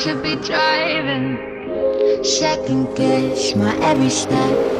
should be driving. Second guess my every step.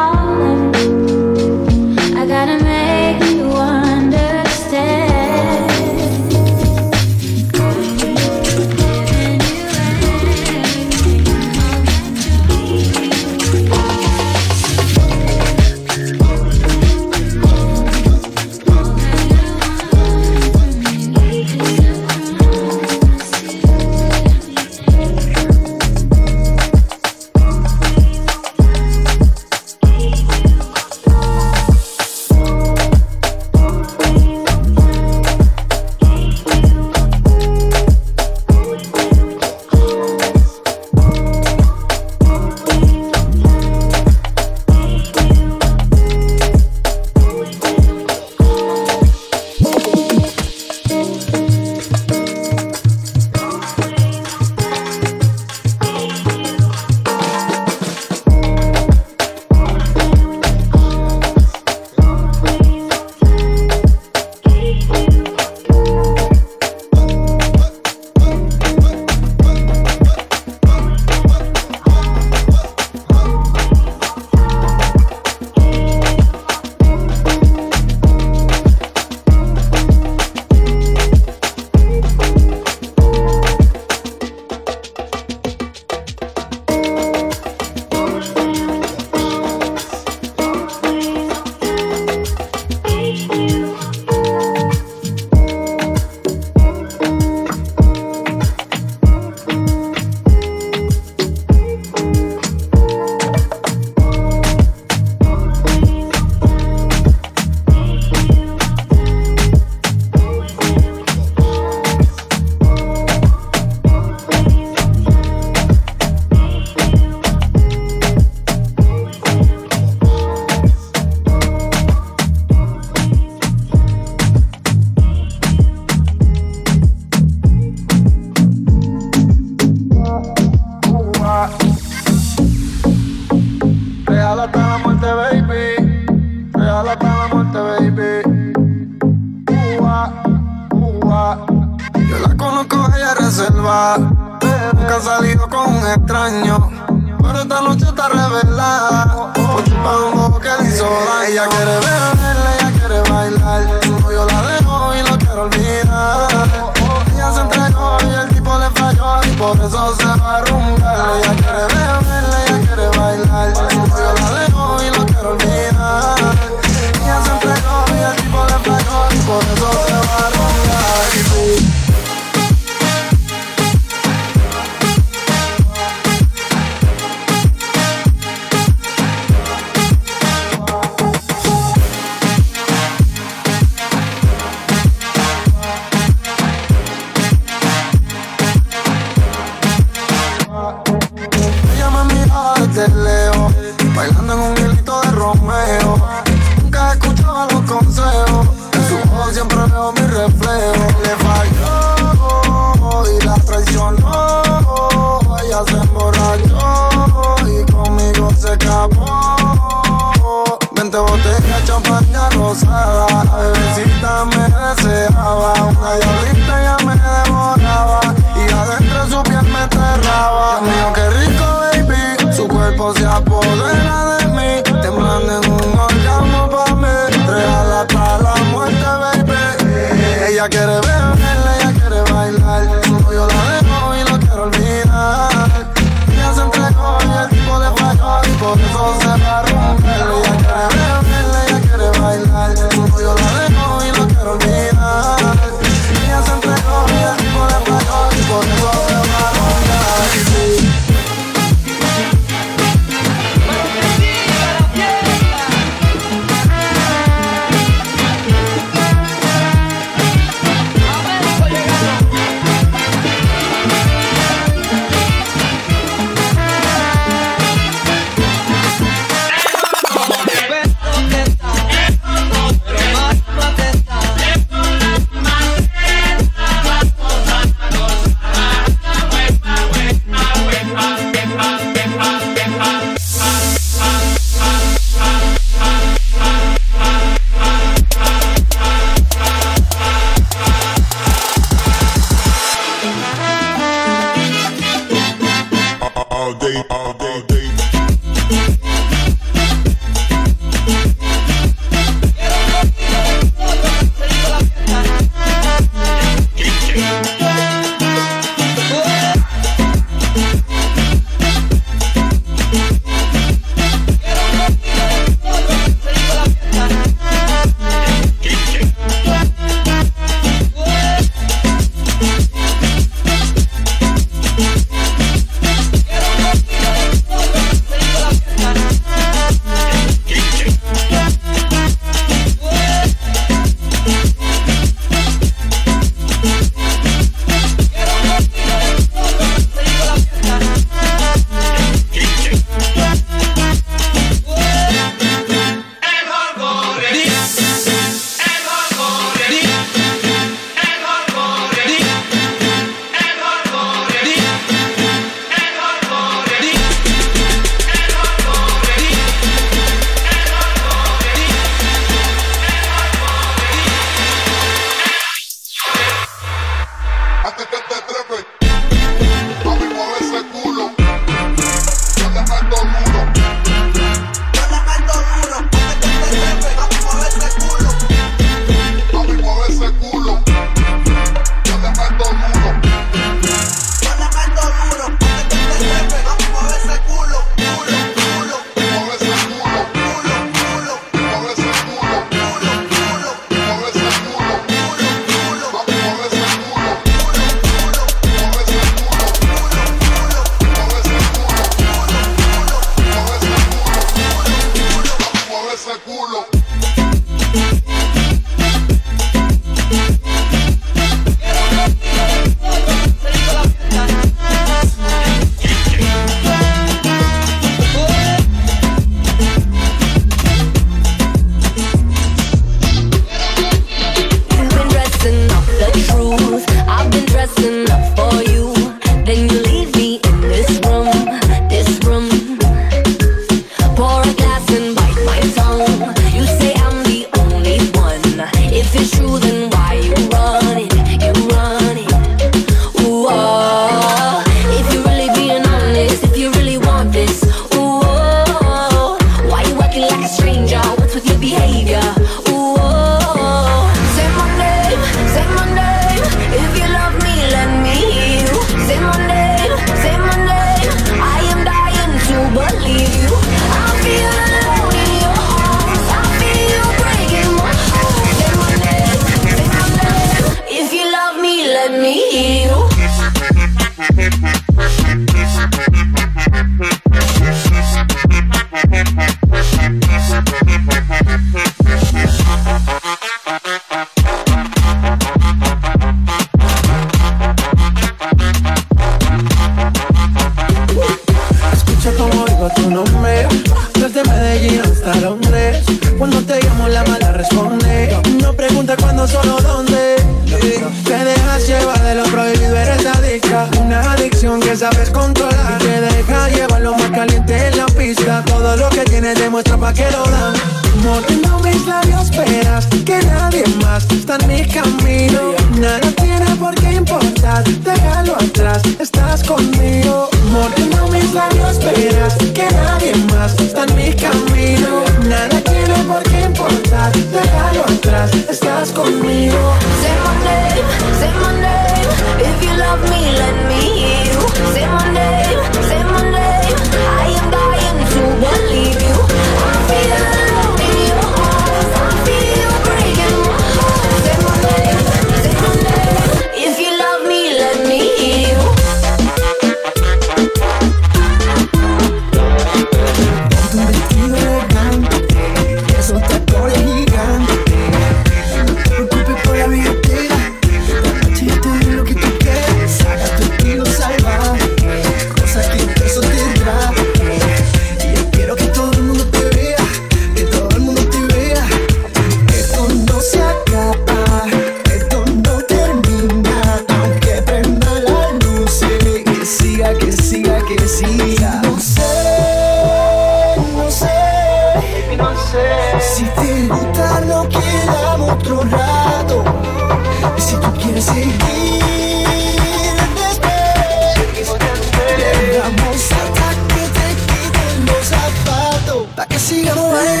Zapatos Pa' que sigamos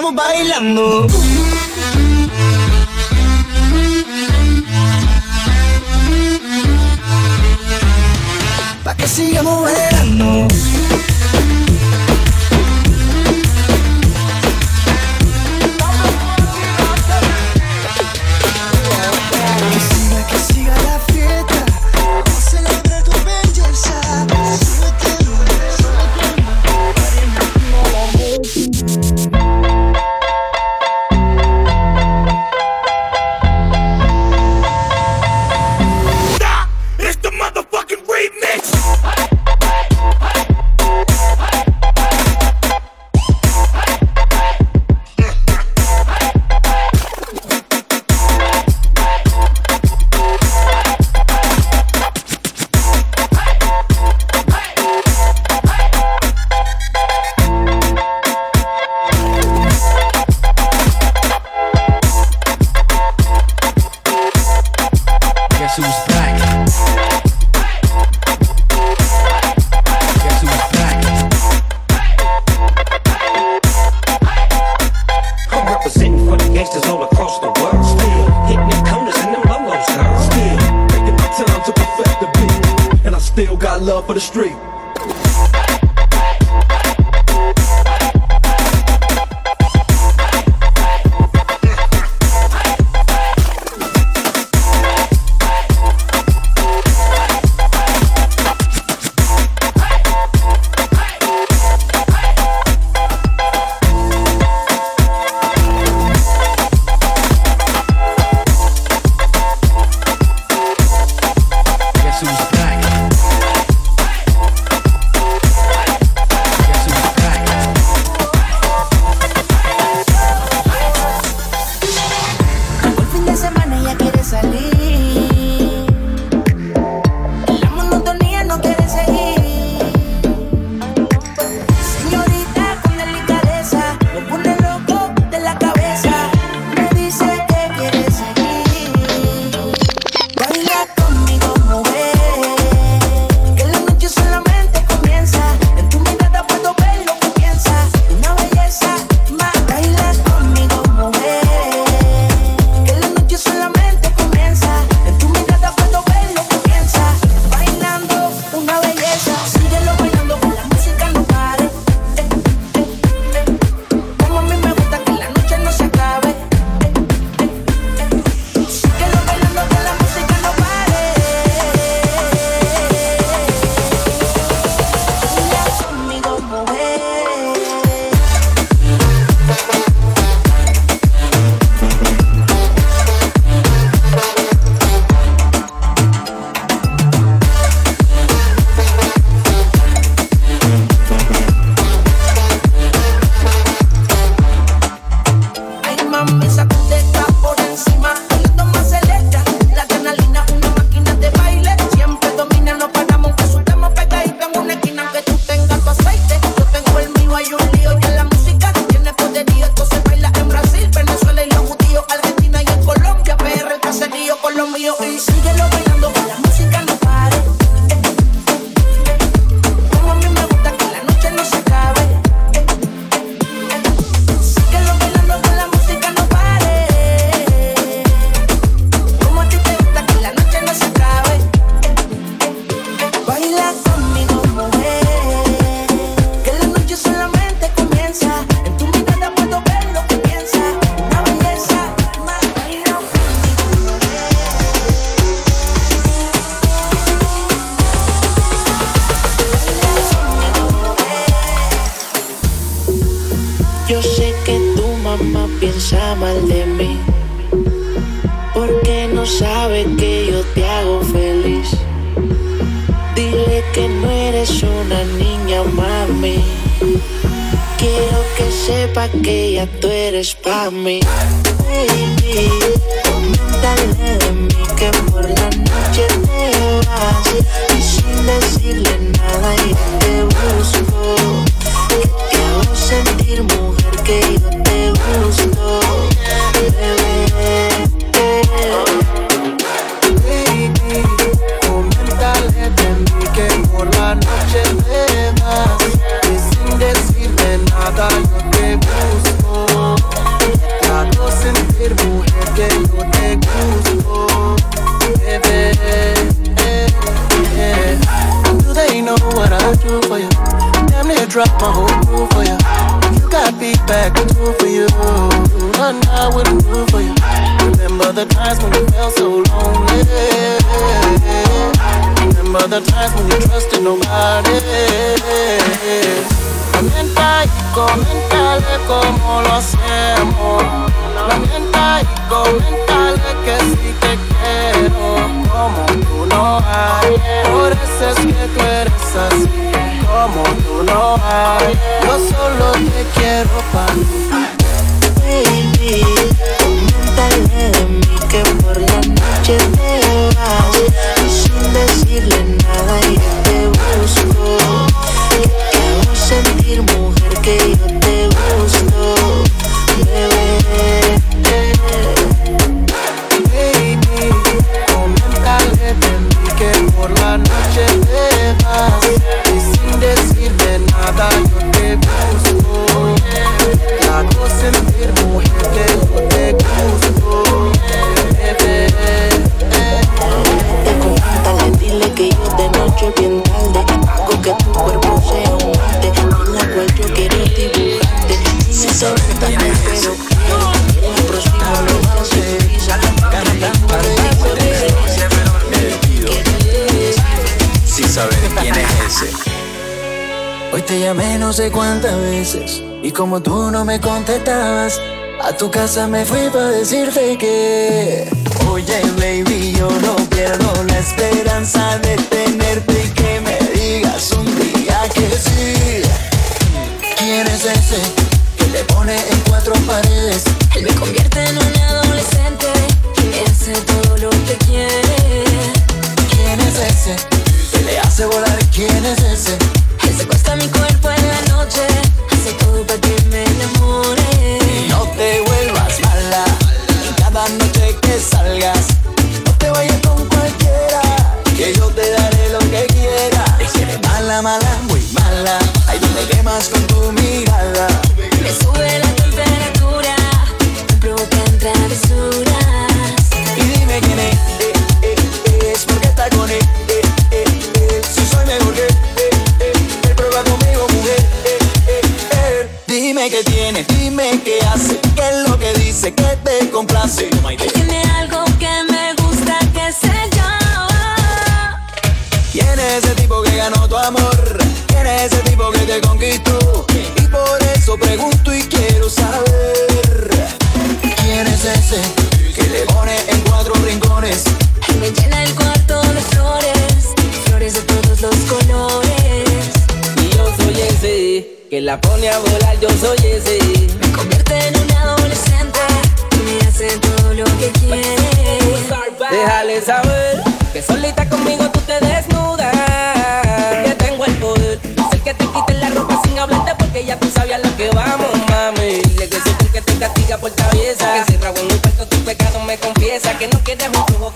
estamos bailando. love for the street. pa' ya tú eres pa' mí. Cuántas veces y como tú no me contestabas, a tu casa me fui para decirte que Oye baby, yo no pierdo la esperanza de tenerte y que me digas un día que sí. ¿Quién es ese que le pone en cuatro paredes? Él me convierte en un adolescente me hace todo lo que quiere. ¿Quién es ese que hace volar? ¿Quién es ese? Él secuestra mi cuerpo en la noche, hace todo para que me enamore. No te vuelvas mala y cada noche que salgas. No te vayas con cualquiera, que yo te daré lo que quieras. Si eres mala, mala, muy mala, ahí donde quemas con tu mirada. Me sube la temperatura, me provocan travesuras. Y dime quién es, Dime qué hace, qué es lo que dice, que te complace. Que la pone a volar, yo soy ese. Me convierte en un adolescente y me hace todo lo que quiere. Déjale saber que solita conmigo tú te desnudas. Que tengo el poder. Sé que te quiten la ropa sin hablarte porque ya tú sabías lo que vamos, mami. Dile que soy el que te castiga por traviesa. Que encerrado en un cuarto tus pecados me confiesa. Que no quieres un flujo,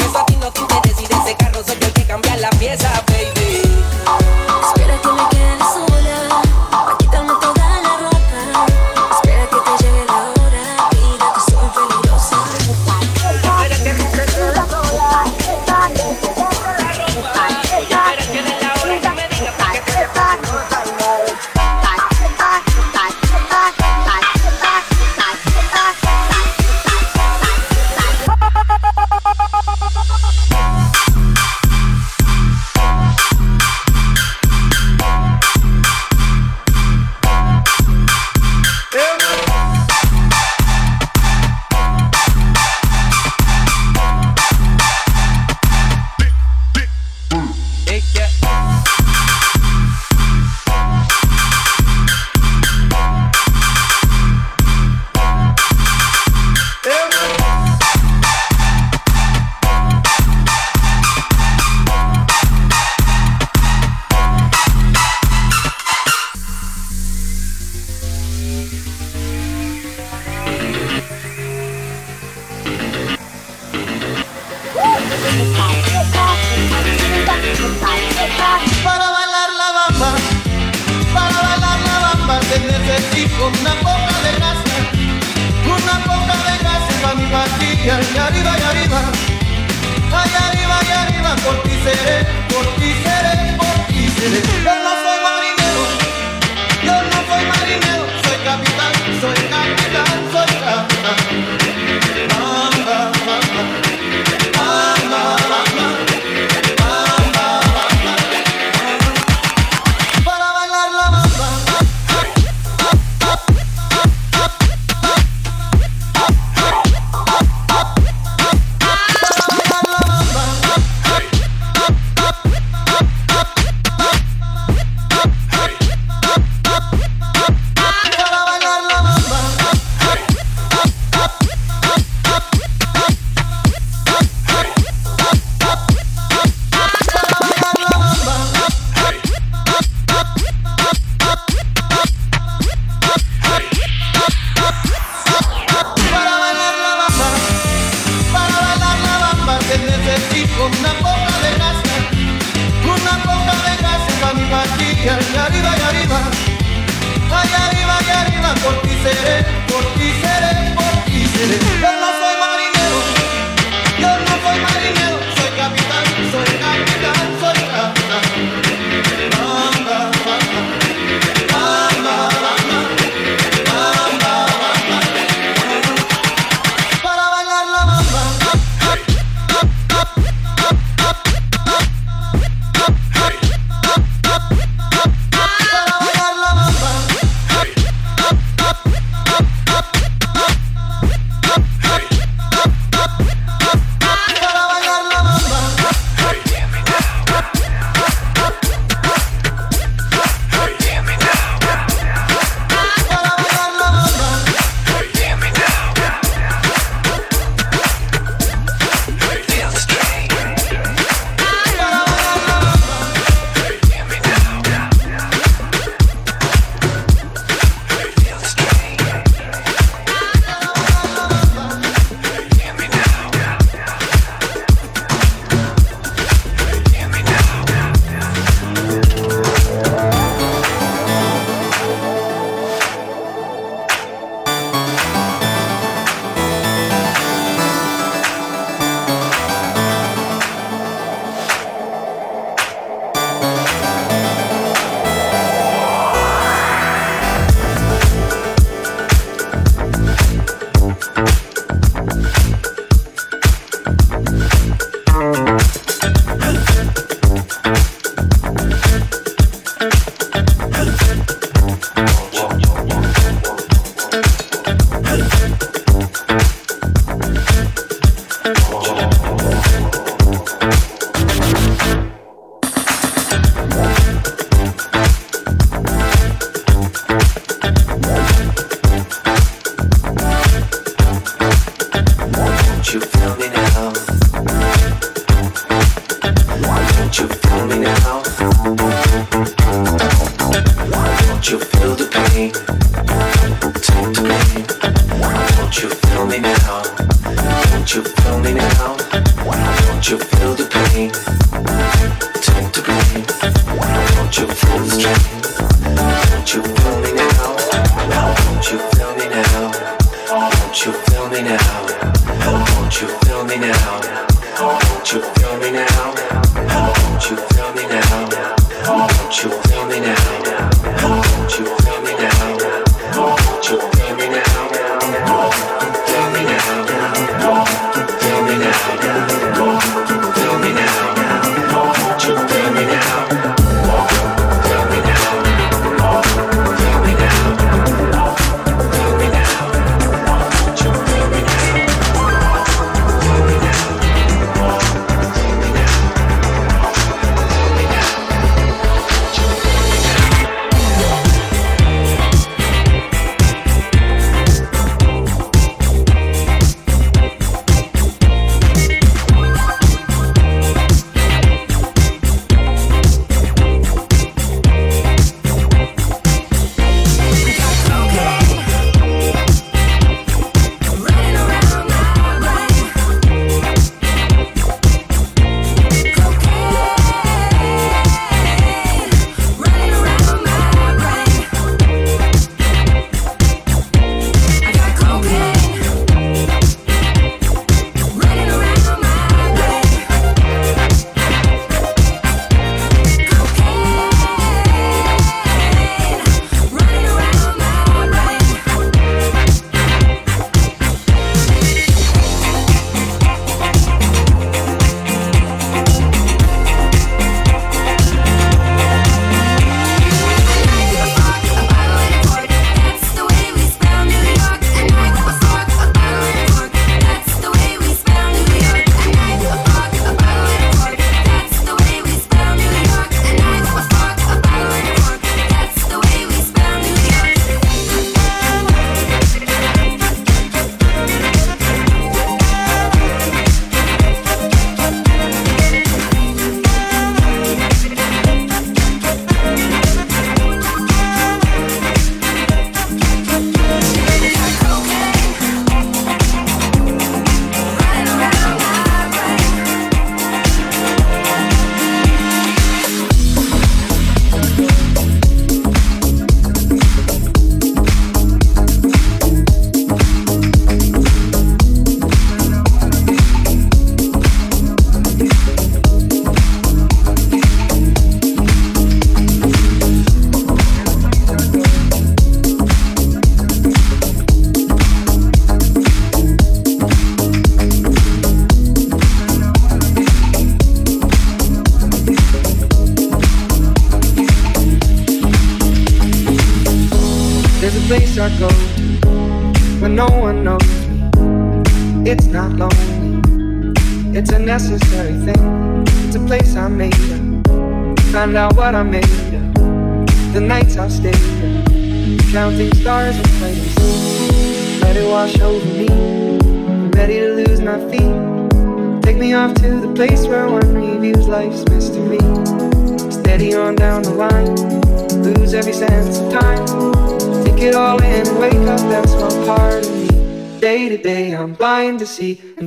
Don't you feel me now? Don't you feel me now? Don't you feel me now?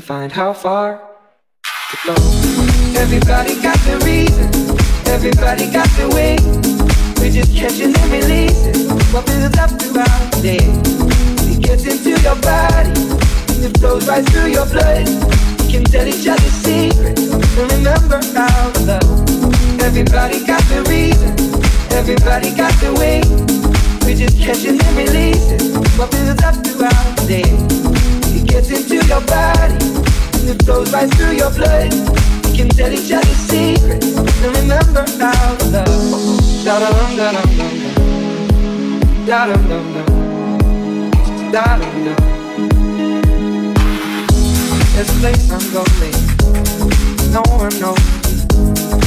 Find how far to go. Everybody got their reason, everybody got their way. We're just catching and releasing what builds up throughout the day. It gets into your body, it flows right through your blood. We can and remember love. Everybody got their reason, everybody got their way. We're just catching what builds up throughout the day gets into your body and it right through your blood. We can tell each other secrets and remember love. Da dum da dum dum da dum dum dum da dum dum. There's a place I'm going, no one knows.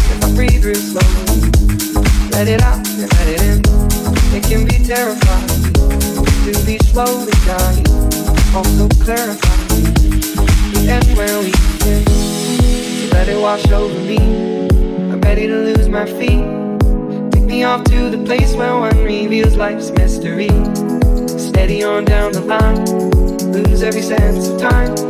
If I breathe real slow, let it out and let it in. It can be terrifying to be slowly dying also clarify the end where we begin. Let it wash over me. I'm ready to lose my feet. Take me off to the place where one reveals life's mystery. Steady on down the line, lose every sense of time.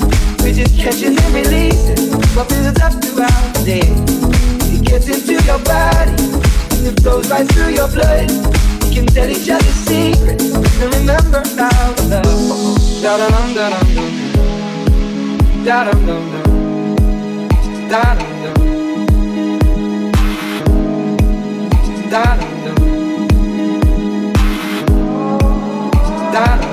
Just catching and releasing what builds up throughout the day. It gets into your body, and it flows right through your blood. We can tell each other secrets and remember our love. Da da dum da dum dum. Da dum dum dum. Da dum dum. Da dum dum. Da dum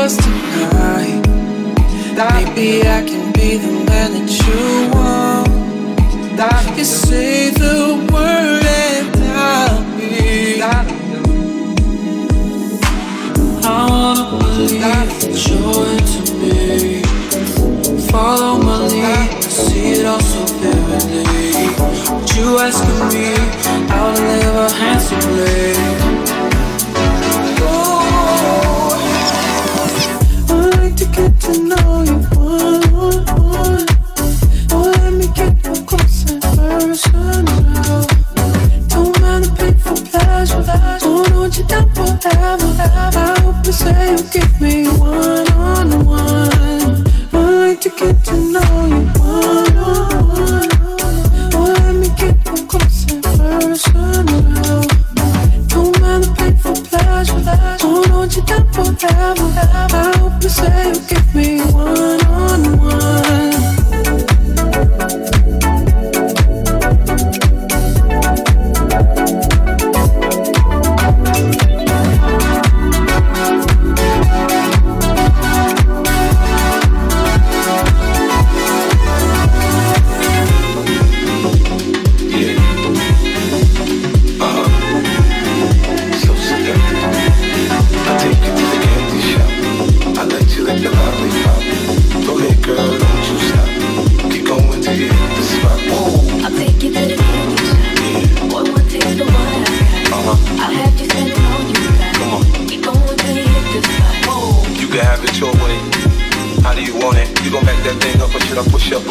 yours tonight. Maybe I can be the man that you want. You say the word and I'll be. I wanna believe that you're into me. Follow my lead, I see it all so vividly. But you asking me how to live a handsomely. Oh,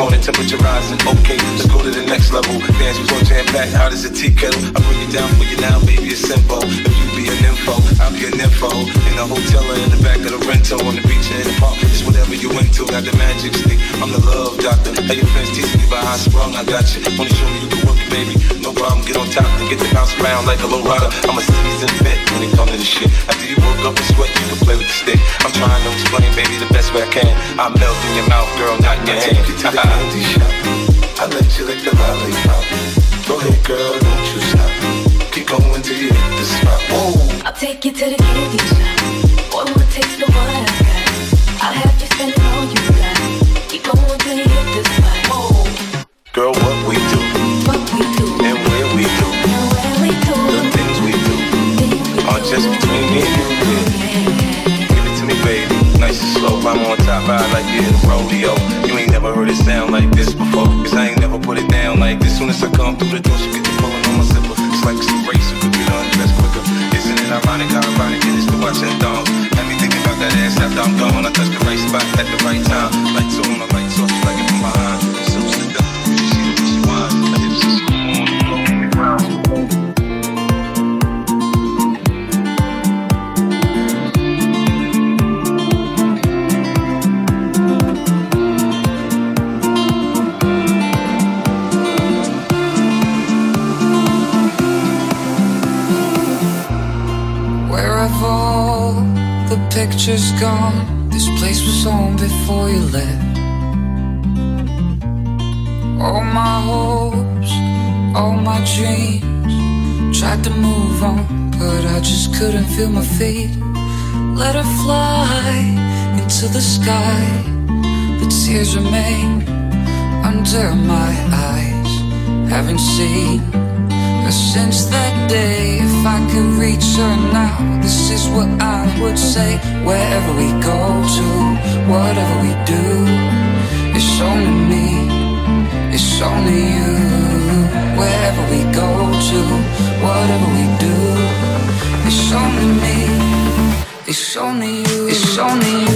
it? Temperature rising, okay, next level. Dance was on jam packed, hot as a tea kettle. I bring it down for you now, baby, it's simple. If you be an info, I'll be an info. In the hotel or in the back of the rental, on the beach or in the park, it's whatever you into. Got the magic stick, I'm the love doctor. Hey, your friends tease me about how I sprung, I got you. Wanna show me you can work it, baby. No problem, get on top and get to bounce around like a low rider. I'm a seasoned vet when it comes to the shit. After you work up and sweat, you can play with the stick. I'm trying to explain, baby, the best way I can. I melt in your mouth, girl, not in your hand. Take you to the candy shop. I let you lick the lollipop. Go ahead, girl, don't you stop. Keep going till you hit the spot. Whoa, I'll take you to the candy shop. Boy, one taste of what I got. I'll have you spending all you got. Keep going till you hit the spot. Girl, what we do What we do, and where we do, and where we do, the things we do things we are just between me and you. Yeah. Give it to me, baby. Nice and slow. I'm on top, I like it in rodeo. Never heard it sound like this before. Cause I ain't never put it down like this. Soon as I come through the door, she get the pulling on my zipper. It's like it's a race, so could get undressed quicker. Isn't it ironic how ironic it is to watching dogs? Had me thinking about that ass after I'm gone. I touch the right spot at the right time. Lights gone? This place was home before you left. All my hopes, all my dreams. Tried to move on, but I just couldn't feel my feet. Let her fly into the sky, but tears remain. under my eyes. Haven't seen since that day. If I could reach her now, this is what I would say. Wherever we go to, whatever we do, it's only me, it's only you. Wherever we go to, whatever we do, it's only me, it's only you, it's only you,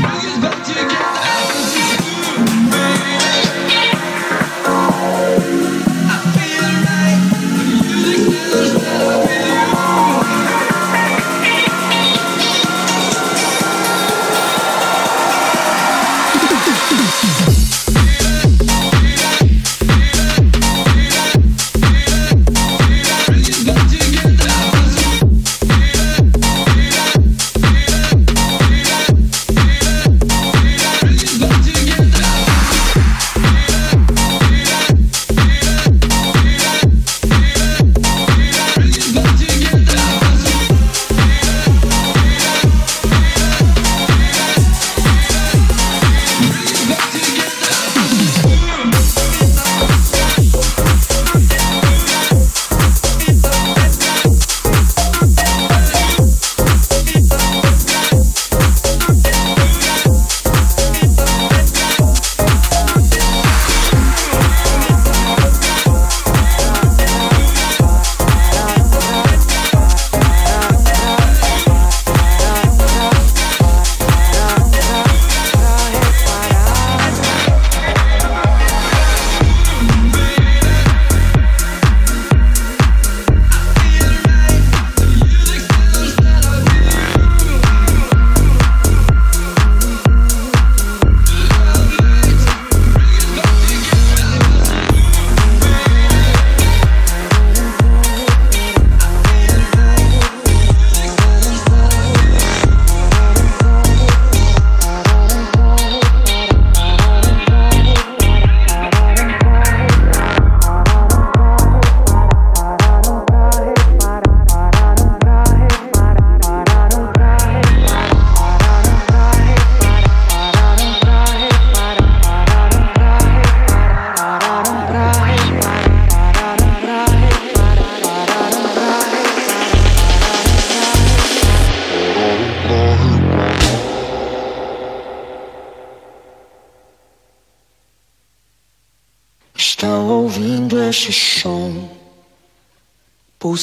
Bye.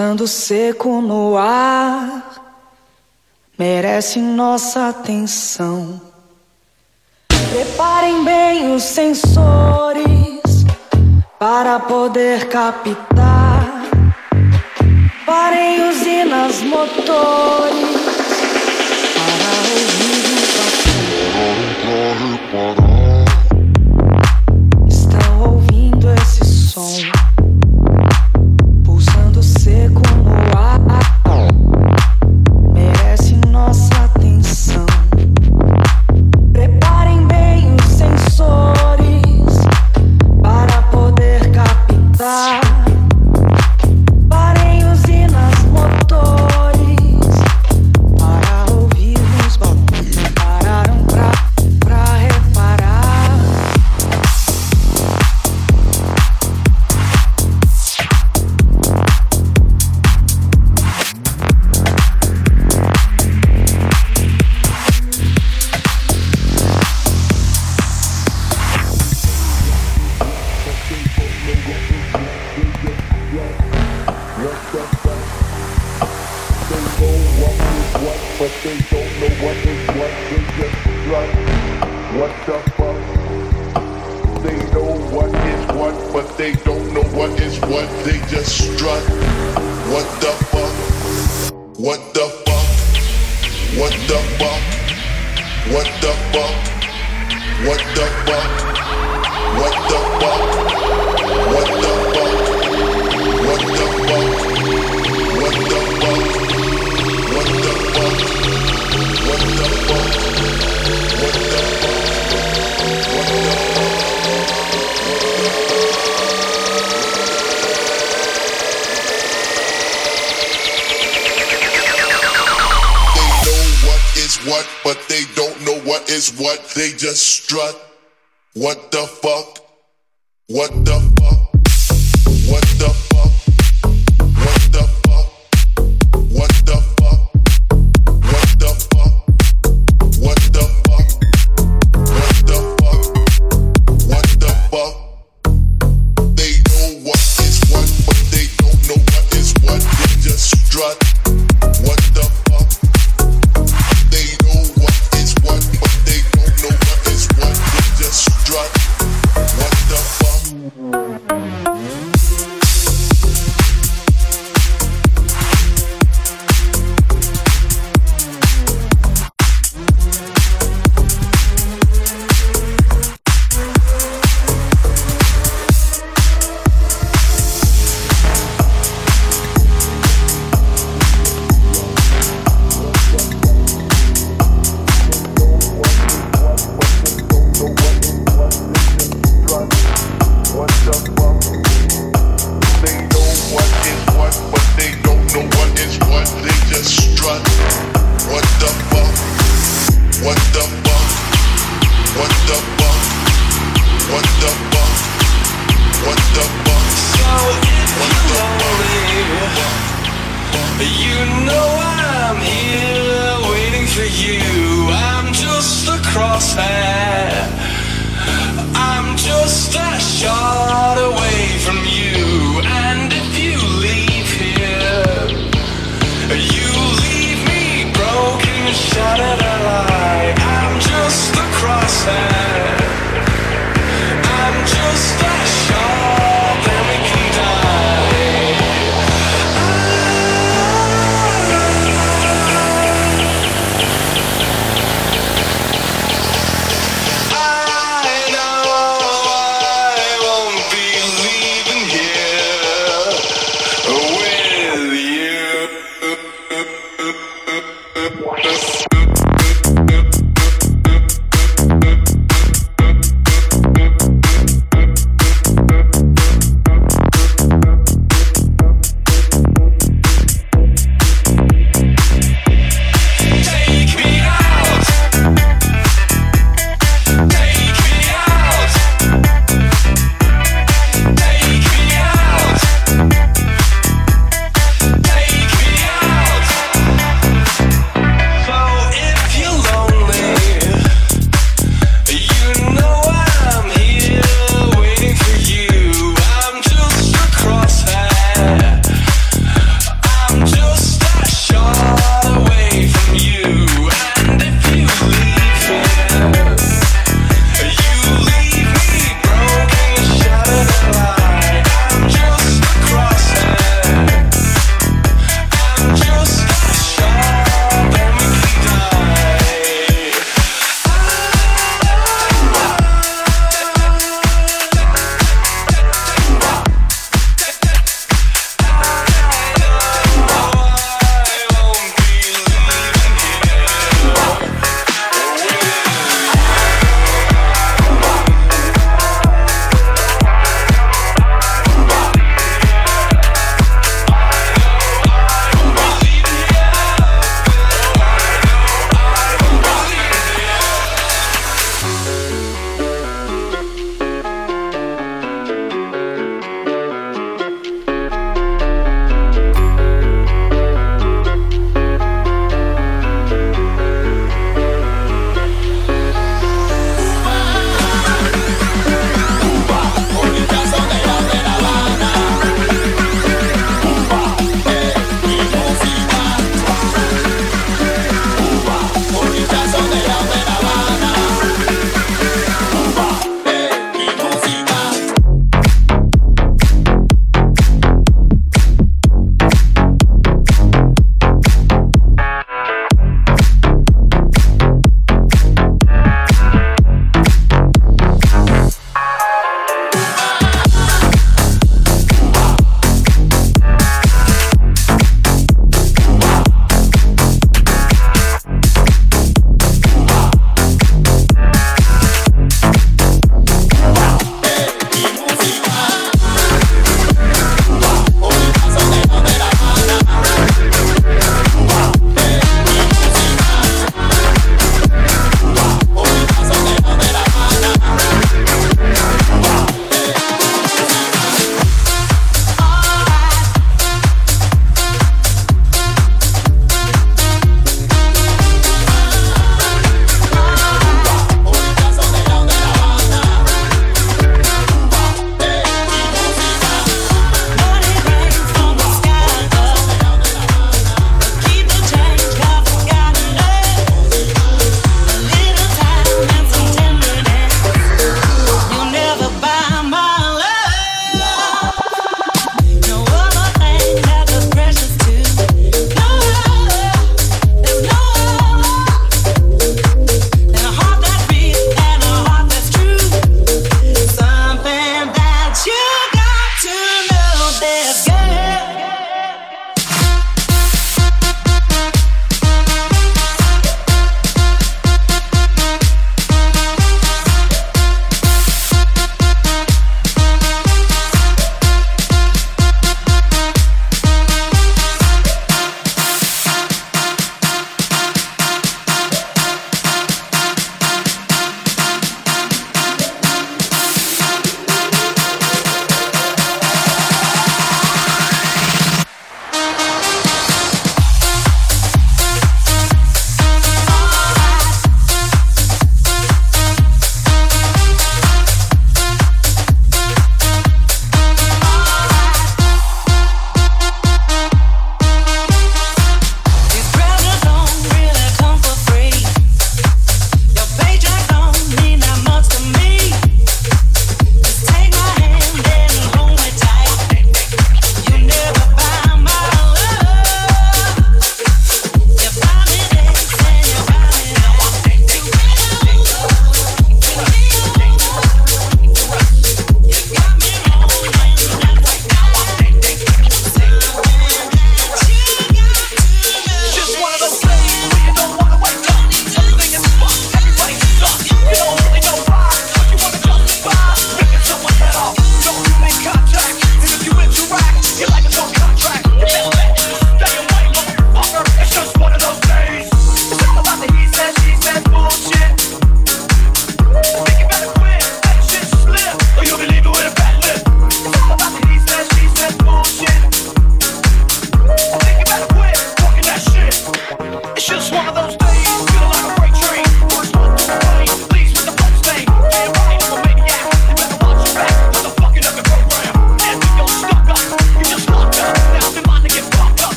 Pulsando seco no ar, merece nossa atenção. Preparem bem os sensores para poder captar. Parem usinas motores para ouvir o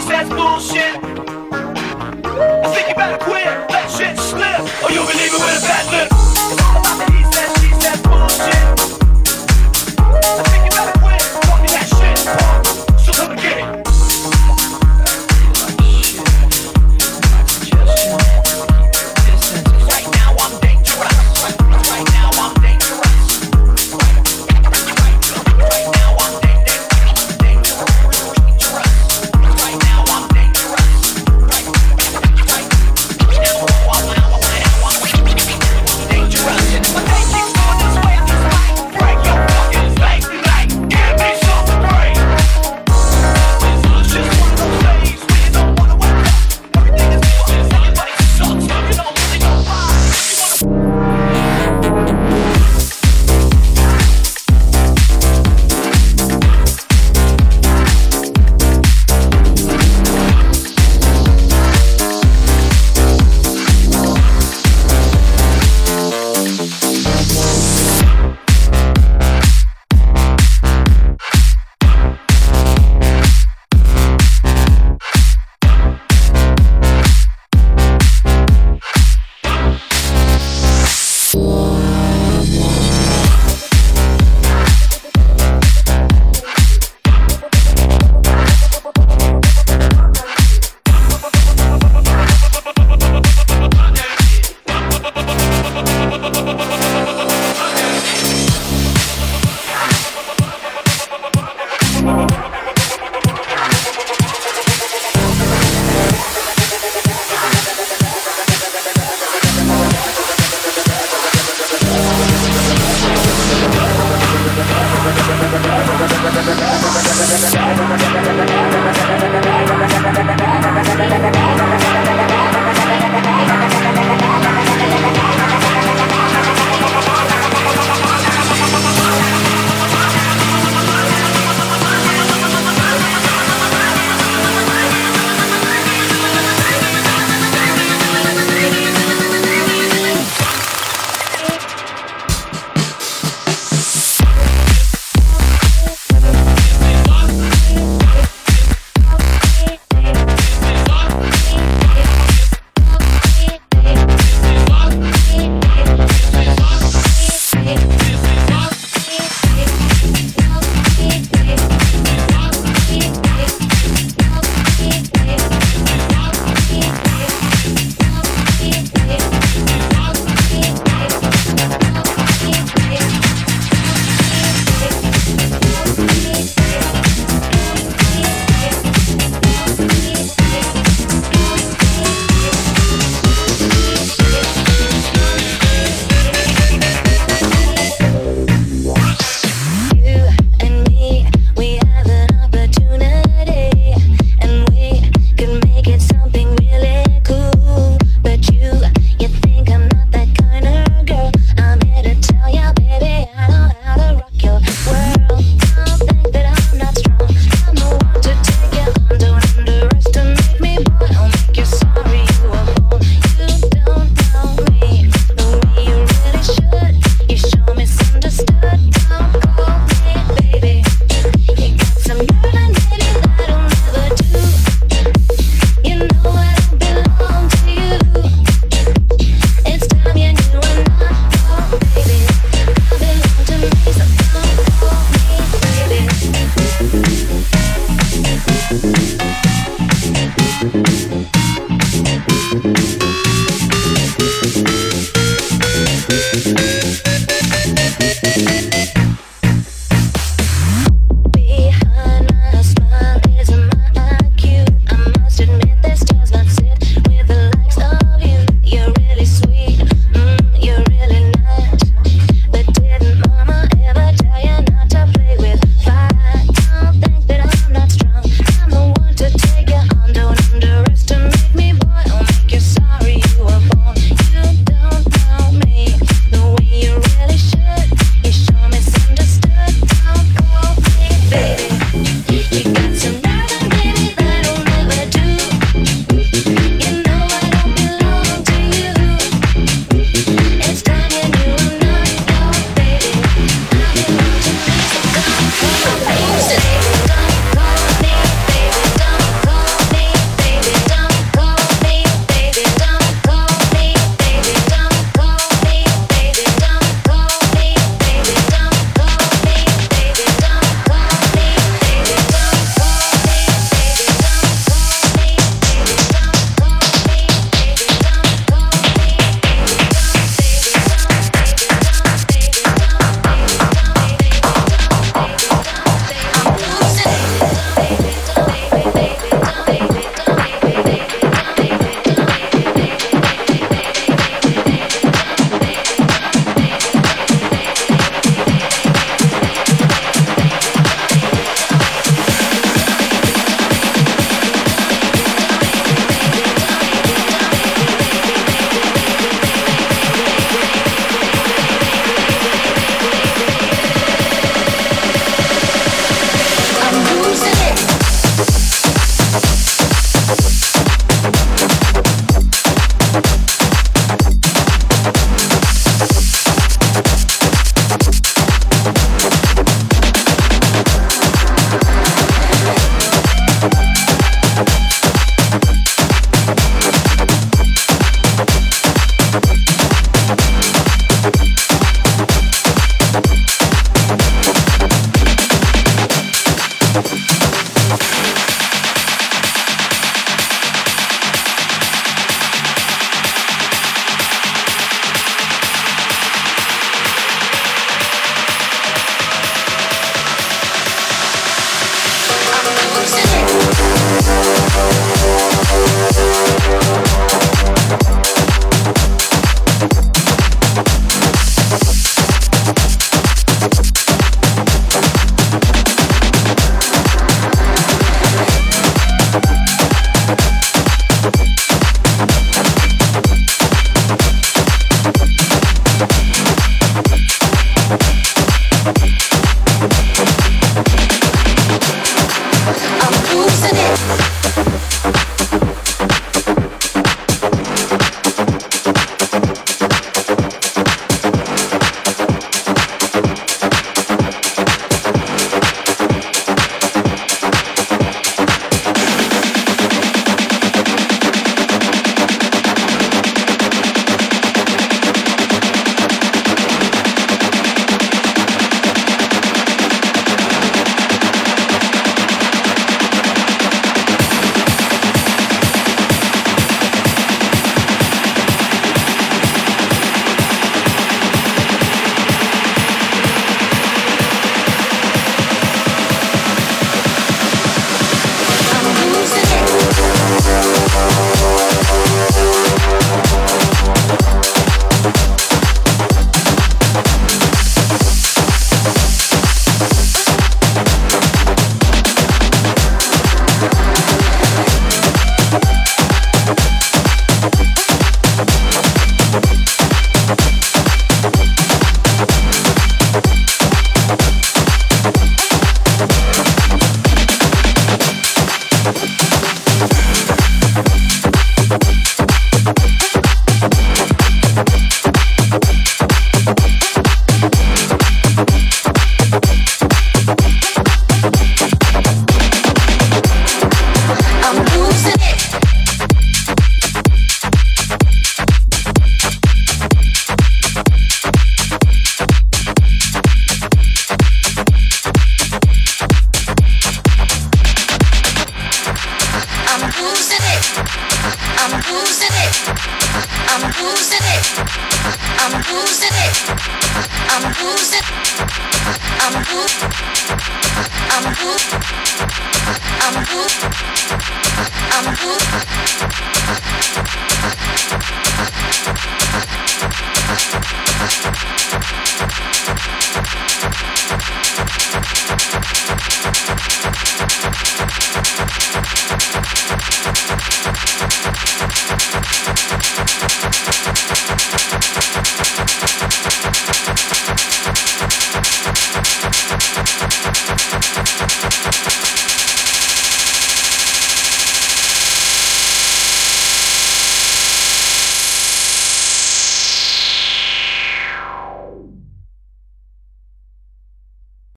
says, bullshit.